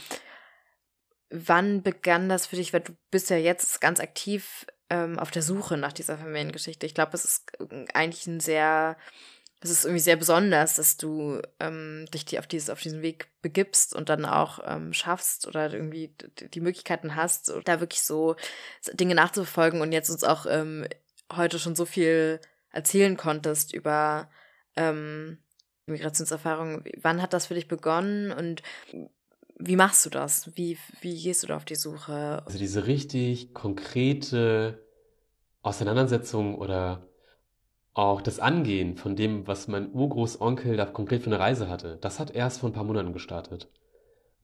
B: Wann begann das für dich? Weil du bist ja jetzt ganz aktiv ähm, auf der Suche nach dieser Familiengeschichte. Ich glaube, es ist eigentlich ein sehr, es ist irgendwie sehr besonders, dass du ähm, dich auf, dieses, auf diesen Weg begibst und dann auch ähm, schaffst oder irgendwie die Möglichkeiten hast, da wirklich so Dinge nachzuverfolgen und jetzt uns auch ähm, heute schon so viel erzählen konntest über ähm, Migrationserfahrungen. Wann hat das für dich begonnen und wie machst du das? Wie, wie gehst du da auf die Suche?
C: Also diese richtig konkrete Auseinandersetzung oder auch das Angehen von dem, was mein Urgroßonkel da konkret für eine Reise hatte, das hat erst vor ein paar Monaten gestartet.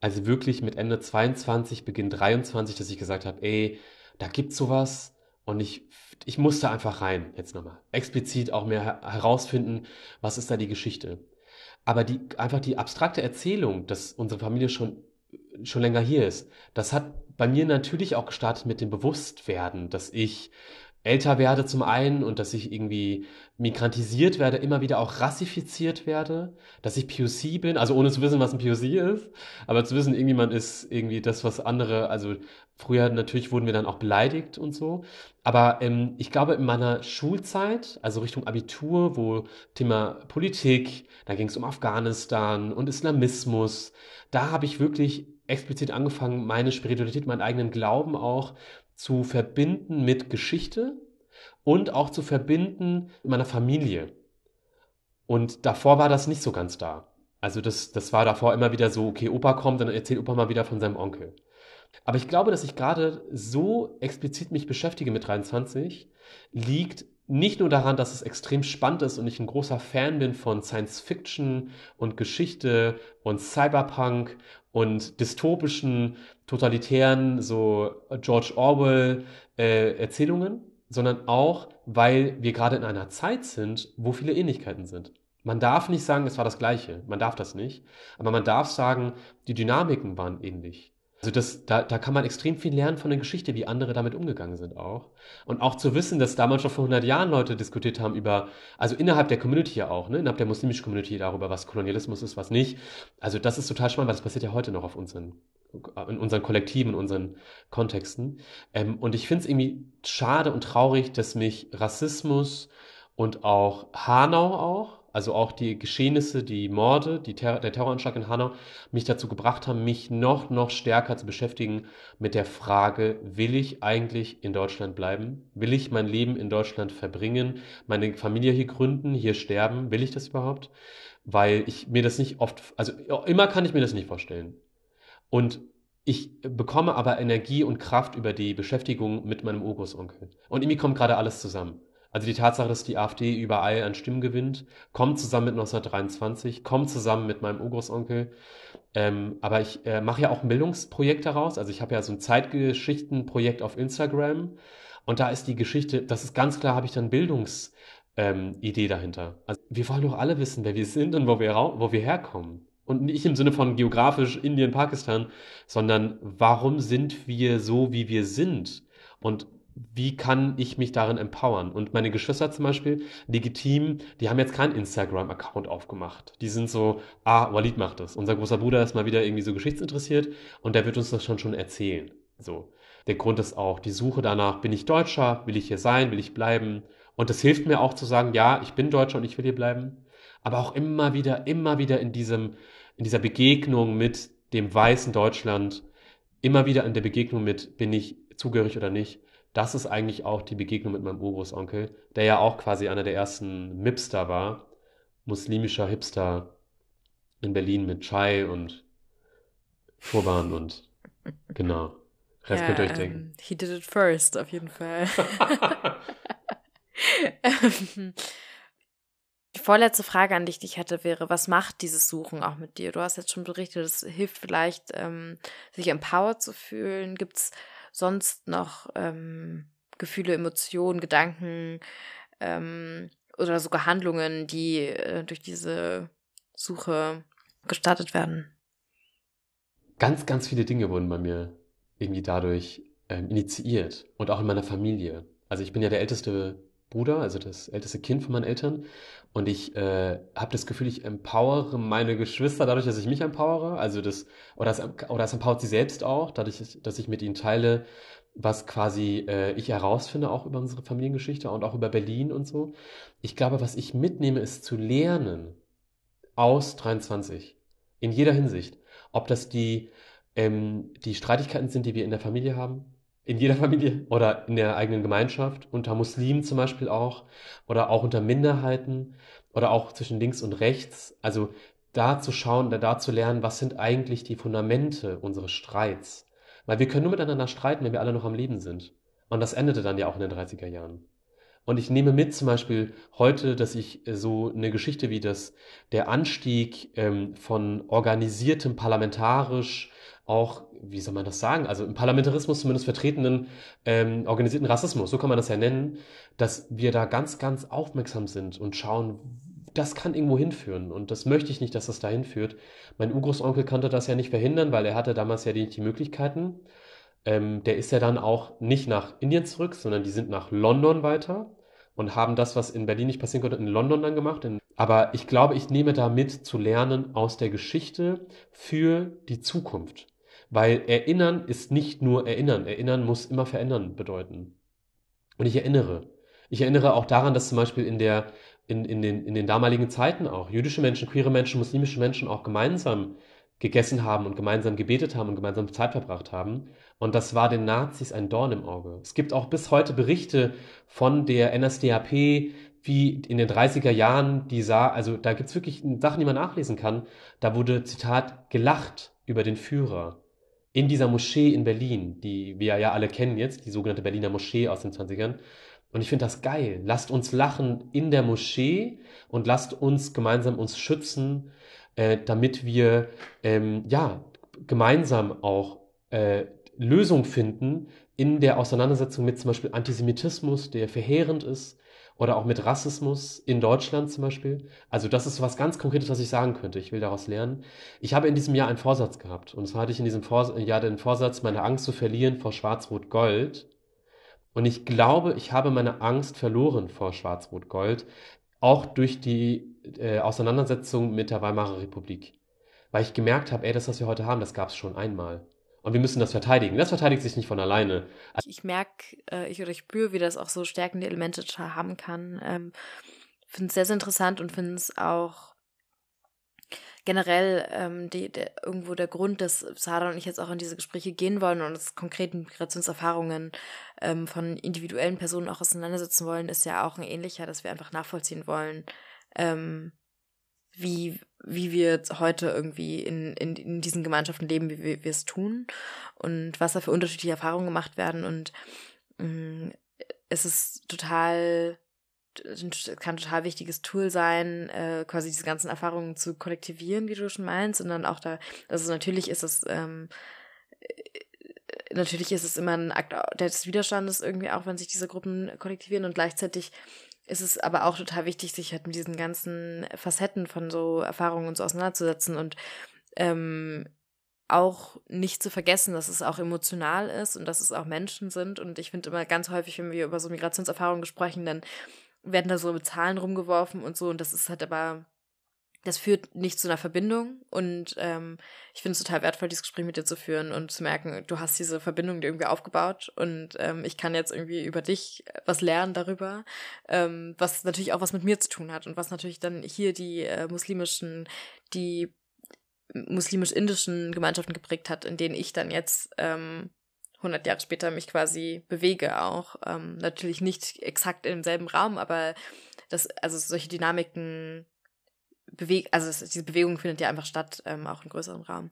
C: Also wirklich mit Ende 22, Beginn 23, dass ich gesagt habe, ey, da gibt's sowas und ich, ich musste einfach rein, jetzt nochmal. Explizit auch mehr herausfinden, was ist da die Geschichte. Aber die, einfach die abstrakte Erzählung, dass unsere Familie schon, schon länger hier ist, das hat bei mir natürlich auch gestartet mit dem Bewusstwerden, dass ich älter werde zum einen und dass ich irgendwie migrantisiert werde, immer wieder auch rassifiziert werde, dass ich POC bin, also ohne zu wissen, was ein POC ist, aber zu wissen, irgendwie man ist irgendwie das, was andere, also früher natürlich wurden wir dann auch beleidigt und so, aber ähm, ich glaube in meiner Schulzeit, also Richtung Abitur, wo Thema Politik, da ging es um Afghanistan und Islamismus, da habe ich wirklich explizit angefangen, meine Spiritualität, meinen eigenen Glauben auch zu verbinden mit Geschichte und auch zu verbinden mit meiner Familie. Und davor war das nicht so ganz da. Also das, das war davor immer wieder so, okay, Opa kommt, dann erzählt Opa mal wieder von seinem Onkel. Aber ich glaube, dass ich gerade so explizit mich beschäftige mit 23, liegt nicht nur daran, dass es extrem spannend ist und ich ein großer Fan bin von Science Fiction und Geschichte und Cyberpunk und dystopischen, totalitären, so George Orwell äh, Erzählungen, sondern auch, weil wir gerade in einer Zeit sind, wo viele Ähnlichkeiten sind. Man darf nicht sagen, es war das Gleiche. Man darf das nicht. Aber man darf sagen, die Dynamiken waren ähnlich. Also das, da, da kann man extrem viel lernen von der Geschichte, wie andere damit umgegangen sind auch. Und auch zu wissen, dass damals schon vor 100 Jahren Leute diskutiert haben über, also innerhalb der Community ja auch, ne, innerhalb der muslimischen Community darüber, was Kolonialismus ist, was nicht. Also das ist total spannend, weil das passiert ja heute noch auf unseren, in unseren Kollektiven, in unseren Kontexten. Ähm, und ich finde es irgendwie schade und traurig, dass mich Rassismus und auch Hanau auch, also auch die Geschehnisse, die Morde, die Ter der Terroranschlag in Hanau, mich dazu gebracht haben, mich noch, noch stärker zu beschäftigen mit der Frage, will ich eigentlich in Deutschland bleiben? Will ich mein Leben in Deutschland verbringen? Meine Familie hier gründen, hier sterben? Will ich das überhaupt? Weil ich mir das nicht oft, also immer kann ich mir das nicht vorstellen. Und ich bekomme aber Energie und Kraft über die Beschäftigung mit meinem Urgroßonkel. Und irgendwie kommt gerade alles zusammen. Also die Tatsache, dass die AfD überall an Stimmen gewinnt, kommt zusammen mit 1923, kommt zusammen mit meinem Urgroßonkel. Ähm, aber ich äh, mache ja auch ein Bildungsprojekt daraus. Also ich habe ja so ein Zeitgeschichtenprojekt auf Instagram. Und da ist die Geschichte, das ist ganz klar, habe ich dann Bildungsidee ähm, dahinter. Also wir wollen doch alle wissen, wer wir sind und wo wir, wo wir herkommen. Und nicht im Sinne von geografisch Indien, Pakistan, sondern warum sind wir so, wie wir sind? Und wie kann ich mich darin empowern? Und meine Geschwister zum Beispiel, legitim, die haben jetzt keinen Instagram-Account aufgemacht. Die sind so, ah, Walid macht das. Unser großer Bruder ist mal wieder irgendwie so geschichtsinteressiert und der wird uns das schon schon erzählen. So. Der Grund ist auch die Suche danach, bin ich Deutscher? Will ich hier sein? Will ich bleiben? Und das hilft mir auch zu sagen, ja, ich bin Deutscher und ich will hier bleiben. Aber auch immer wieder, immer wieder in diesem, in dieser Begegnung mit dem weißen Deutschland, immer wieder in der Begegnung mit, bin ich zugehörig oder nicht, das ist eigentlich auch die Begegnung mit meinem Urgroßonkel, der ja auch quasi einer der ersten Mipster war, muslimischer Hipster in Berlin mit Chai und Turban und [laughs] genau.
B: Rest ja, könnt ihr euch denken. Um, he did it first, auf jeden Fall. [laughs] [laughs] Die vorletzte Frage an dich, die ich hätte, wäre, was macht dieses Suchen auch mit dir? Du hast jetzt schon berichtet, es hilft vielleicht, ähm, sich empowered zu fühlen. Gibt es sonst noch ähm, Gefühle, Emotionen, Gedanken ähm, oder sogar Handlungen, die äh, durch diese Suche gestartet werden?
C: Ganz, ganz viele Dinge wurden bei mir irgendwie dadurch ähm, initiiert und auch in meiner Familie. Also ich bin ja der älteste Bruder, also das älteste Kind von meinen Eltern. Und ich äh, habe das Gefühl, ich empowere meine Geschwister dadurch, dass ich mich empowere. Also das, oder es, oder es empowert sie selbst auch, dadurch, dass ich mit ihnen teile, was quasi äh, ich herausfinde, auch über unsere Familiengeschichte und auch über Berlin und so. Ich glaube, was ich mitnehme, ist zu lernen aus 23. In jeder Hinsicht. Ob das die, ähm, die Streitigkeiten sind, die wir in der Familie haben, in jeder Familie oder in der eigenen Gemeinschaft, unter Muslimen zum Beispiel auch oder auch unter Minderheiten oder auch zwischen links und rechts. Also da zu schauen, da zu lernen, was sind eigentlich die Fundamente unseres Streits. Weil wir können nur miteinander streiten, wenn wir alle noch am Leben sind. Und das endete dann ja auch in den 30er Jahren. Und ich nehme mit zum Beispiel heute, dass ich so eine Geschichte wie das, der Anstieg ähm, von organisiertem parlamentarisch auch, wie soll man das sagen, also im Parlamentarismus zumindest vertretenen ähm, organisierten Rassismus, so kann man das ja nennen, dass wir da ganz, ganz aufmerksam sind und schauen, das kann irgendwo hinführen und das möchte ich nicht, dass das dahin führt. Mein Urgroßonkel konnte das ja nicht verhindern, weil er hatte damals ja nicht die Möglichkeiten. Ähm, der ist ja dann auch nicht nach Indien zurück, sondern die sind nach London weiter und haben das, was in Berlin nicht passieren konnte, in London dann gemacht. Aber ich glaube, ich nehme da mit zu lernen aus der Geschichte für die Zukunft. Weil erinnern ist nicht nur erinnern. Erinnern muss immer verändern bedeuten. Und ich erinnere. Ich erinnere auch daran, dass zum Beispiel in der, in, in den, in den damaligen Zeiten auch jüdische Menschen, queere Menschen, muslimische Menschen auch gemeinsam gegessen haben und gemeinsam gebetet haben und gemeinsam Zeit verbracht haben. Und das war den Nazis ein Dorn im Auge. Es gibt auch bis heute Berichte von der NSDAP, wie in den 30er Jahren, die sah, also da gibt's wirklich Sachen, die man nachlesen kann. Da wurde, Zitat, gelacht über den Führer in dieser Moschee in Berlin, die wir ja alle kennen jetzt, die sogenannte Berliner Moschee aus den 20ern. Und ich finde das geil. Lasst uns lachen in der Moschee und lasst uns gemeinsam uns schützen, äh, damit wir ähm, ja gemeinsam auch äh, Lösungen finden in der Auseinandersetzung mit zum Beispiel Antisemitismus, der verheerend ist, oder auch mit Rassismus in Deutschland zum Beispiel. Also das ist was ganz Konkretes, was ich sagen könnte. Ich will daraus lernen. Ich habe in diesem Jahr einen Vorsatz gehabt. Und zwar hatte ich in diesem Vor Jahr den Vorsatz, meine Angst zu verlieren vor Schwarz-Rot-Gold. Und ich glaube, ich habe meine Angst verloren vor Schwarz-Rot-Gold, auch durch die äh, Auseinandersetzung mit der Weimarer Republik. Weil ich gemerkt habe, ey, das, was wir heute haben, das gab es schon einmal. Und wir müssen das verteidigen. Das verteidigt sich nicht von alleine.
B: Ich merke, äh, ich oder ich spüre, wie das auch so stärkende Elemente haben kann. Ähm, finde es sehr, sehr interessant und finde es auch generell ähm, die, der, irgendwo der Grund, dass Sarah und ich jetzt auch in diese Gespräche gehen wollen und uns konkreten Migrationserfahrungen ähm, von individuellen Personen auch auseinandersetzen wollen, ist ja auch ein ähnlicher, dass wir einfach nachvollziehen wollen, ähm, wie, wie wir heute irgendwie in, in, in diesen Gemeinschaften leben, wie wir, es tun und was da für unterschiedliche Erfahrungen gemacht werden. Und mh, mm, es ist total kann total wichtiges Tool sein, äh, quasi diese ganzen Erfahrungen zu kollektivieren, wie du schon meinst, und dann auch da, also natürlich ist es, ähm, äh, natürlich ist es immer ein Akt des Widerstandes irgendwie auch, wenn sich diese Gruppen kollektivieren und gleichzeitig ist es aber auch total wichtig, sich halt mit diesen ganzen Facetten von so Erfahrungen und so auseinanderzusetzen und ähm, auch nicht zu vergessen, dass es auch emotional ist und dass es auch Menschen sind. Und ich finde immer ganz häufig, wenn wir über so Migrationserfahrungen sprechen, dann werden da so Zahlen rumgeworfen und so. Und das ist halt aber, das führt nicht zu einer Verbindung. Und ähm, ich finde es total wertvoll, dieses Gespräch mit dir zu führen und zu merken, du hast diese Verbindung dir irgendwie aufgebaut. Und ähm, ich kann jetzt irgendwie über dich was lernen darüber, ähm, was natürlich auch was mit mir zu tun hat und was natürlich dann hier die äh, muslimischen, die muslimisch-indischen Gemeinschaften geprägt hat, in denen ich dann jetzt ähm, 100 Jahre später mich quasi bewege auch. Ähm, natürlich nicht exakt im selben Raum, aber das, also solche Dynamiken bewegt, also das, diese Bewegung findet ja einfach statt, ähm, auch in größerem Raum.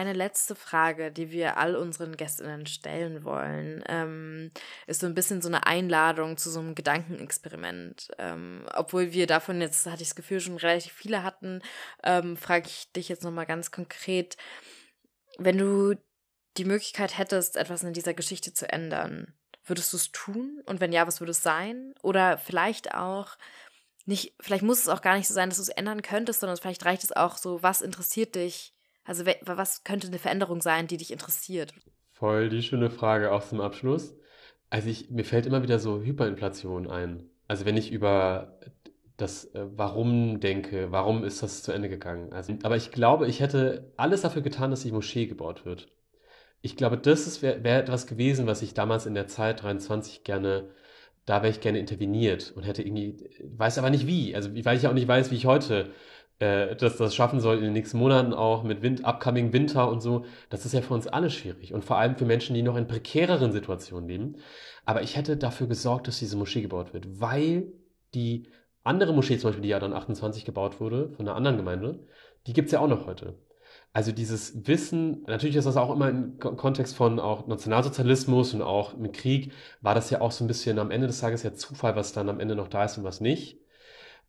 B: eine letzte Frage, die wir all unseren Gästinnen stellen wollen, ähm, ist so ein bisschen so eine Einladung zu so einem Gedankenexperiment. Ähm, obwohl wir davon jetzt, hatte ich das Gefühl, schon relativ viele hatten, ähm, frage ich dich jetzt nochmal ganz konkret, wenn du die Möglichkeit hättest, etwas in dieser Geschichte zu ändern, würdest du es tun? Und wenn ja, was würde es sein? Oder vielleicht auch, nicht, vielleicht muss es auch gar nicht so sein, dass du es ändern könntest, sondern vielleicht reicht es auch so, was interessiert dich also was könnte eine Veränderung sein, die dich interessiert?
C: Voll die schöne Frage auch zum Abschluss. Also ich, mir fällt immer wieder so Hyperinflation ein. Also wenn ich über das äh, Warum denke, warum ist das zu Ende gegangen? Also, aber ich glaube, ich hätte alles dafür getan, dass die Moschee gebaut wird. Ich glaube, das wäre wär etwas gewesen, was ich damals in der Zeit 23 gerne, da wäre ich gerne interveniert und hätte irgendwie, weiß aber nicht wie. Also weil ich auch nicht weiß, wie ich heute äh, dass das schaffen soll in den nächsten Monaten auch mit Wind, upcoming Winter und so, das ist ja für uns alle schwierig und vor allem für Menschen, die noch in prekäreren Situationen leben. Aber ich hätte dafür gesorgt, dass diese Moschee gebaut wird, weil die andere Moschee zum Beispiel, die ja dann 28 gebaut wurde, von einer anderen Gemeinde, die gibt's ja auch noch heute. Also dieses Wissen, natürlich ist das auch immer im Kontext von auch Nationalsozialismus und auch mit Krieg, war das ja auch so ein bisschen am Ende des Tages ja Zufall, was dann am Ende noch da ist und was nicht.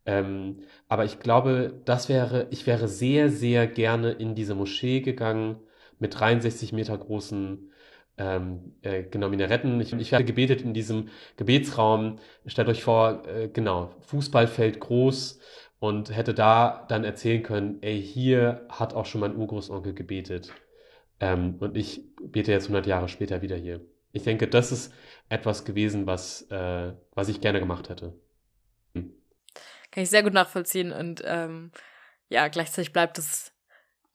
C: Ähm, aber ich glaube, das wäre, ich wäre sehr, sehr gerne in diese Moschee gegangen mit 63 Meter großen ähm, äh, genau, Minaretten. Ich, ich werde gebetet in diesem Gebetsraum. Stellt euch vor, äh, genau, Fußballfeld groß und hätte da dann erzählen können, ey, hier hat auch schon mein Urgroßonkel gebetet. Ähm, und ich bete jetzt 100 Jahre später wieder hier. Ich denke, das ist etwas gewesen, was, äh, was ich gerne gemacht hätte.
B: Kann ich sehr gut nachvollziehen und ähm, ja, gleichzeitig bleibt es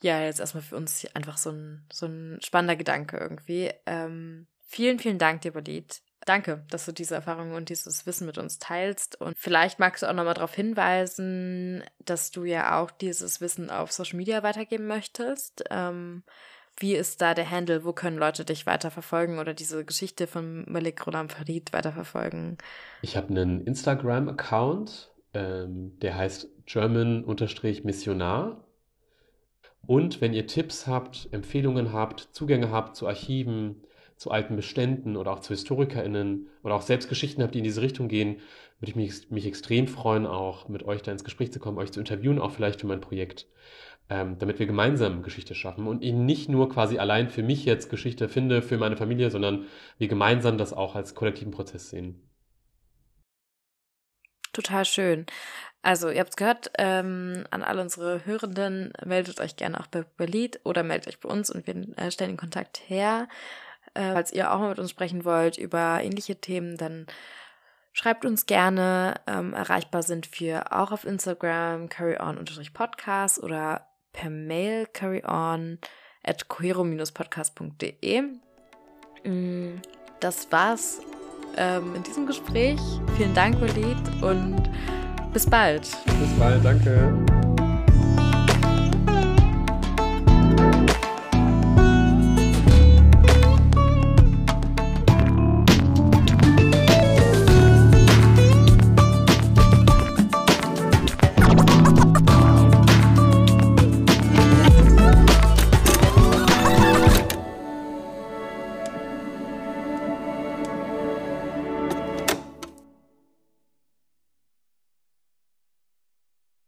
B: ja jetzt erstmal für uns einfach so ein, so ein spannender Gedanke irgendwie. Ähm, vielen, vielen Dank dir, Walid. Danke, dass du diese Erfahrungen und dieses Wissen mit uns teilst. Und vielleicht magst du auch nochmal darauf hinweisen, dass du ja auch dieses Wissen auf Social Media weitergeben möchtest. Ähm, wie ist da der Handle? Wo können Leute dich weiterverfolgen oder diese Geschichte von Malik Rolam Farid weiterverfolgen?
C: Ich habe einen Instagram-Account, ähm, der heißt German-Missionar. Und wenn ihr Tipps habt, Empfehlungen habt, Zugänge habt zu Archiven, zu alten Beständen oder auch zu HistorikerInnen oder auch selbst Geschichten habt, die in diese Richtung gehen, würde ich mich, mich extrem freuen, auch mit euch da ins Gespräch zu kommen, euch zu interviewen, auch vielleicht für mein Projekt, ähm, damit wir gemeinsam Geschichte schaffen und ihn nicht nur quasi allein für mich jetzt Geschichte finde, für meine Familie, sondern wir gemeinsam das auch als kollektiven Prozess sehen.
B: Total schön. Also, ihr habt es gehört, ähm, an alle unsere Hörenden, meldet euch gerne auch bei Berlin oder meldet euch bei uns und wir äh, stellen den Kontakt her. Äh, falls ihr auch mal mit uns sprechen wollt über ähnliche Themen, dann Schreibt uns gerne. Ähm, erreichbar sind wir auch auf Instagram carryon-podcast oder per Mail carryon at cohero-podcast.de. Mm, das war's ähm, in diesem Gespräch. Vielen Dank, Walid, und bis bald.
C: Bis bald, danke.